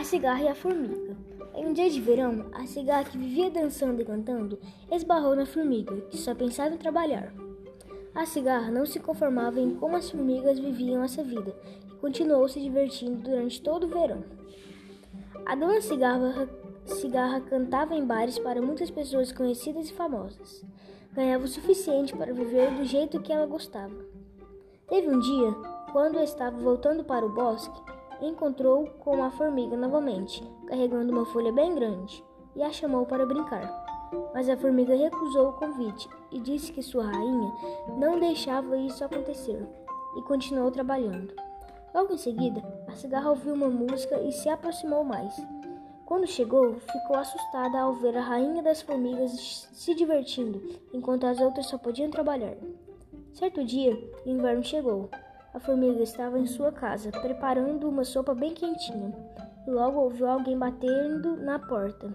A cigarra e a formiga. Em um dia de verão, a cigarra que vivia dançando e cantando esbarrou na formiga, que só pensava em trabalhar. A cigarra não se conformava em como as formigas viviam essa vida e continuou se divertindo durante todo o verão. A dona cigarra, cigarra cantava em bares para muitas pessoas conhecidas e famosas. Ganhava o suficiente para viver do jeito que ela gostava. Teve um dia, quando estava voltando para o bosque, encontrou com a formiga novamente, carregando uma folha bem grande, e a chamou para brincar. Mas a formiga recusou o convite e disse que sua rainha não deixava isso acontecer, e continuou trabalhando. Logo em seguida, a cigarra ouviu uma música e se aproximou mais. Quando chegou, ficou assustada ao ver a rainha das formigas se divertindo, enquanto as outras só podiam trabalhar. Certo dia, o inverno chegou a formiga estava em sua casa, preparando uma sopa bem quentinha, e logo ouviu alguém batendo na porta.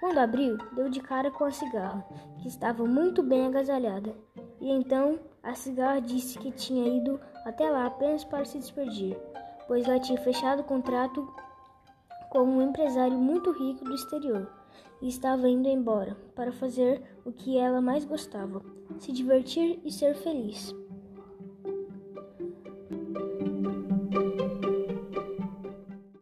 Quando abriu, deu de cara com a cigarra, que estava muito bem agasalhada. E então a cigarra disse que tinha ido até lá apenas para se despedir, pois ela tinha fechado contrato com um empresário muito rico do exterior e estava indo embora para fazer o que ela mais gostava: se divertir e ser feliz.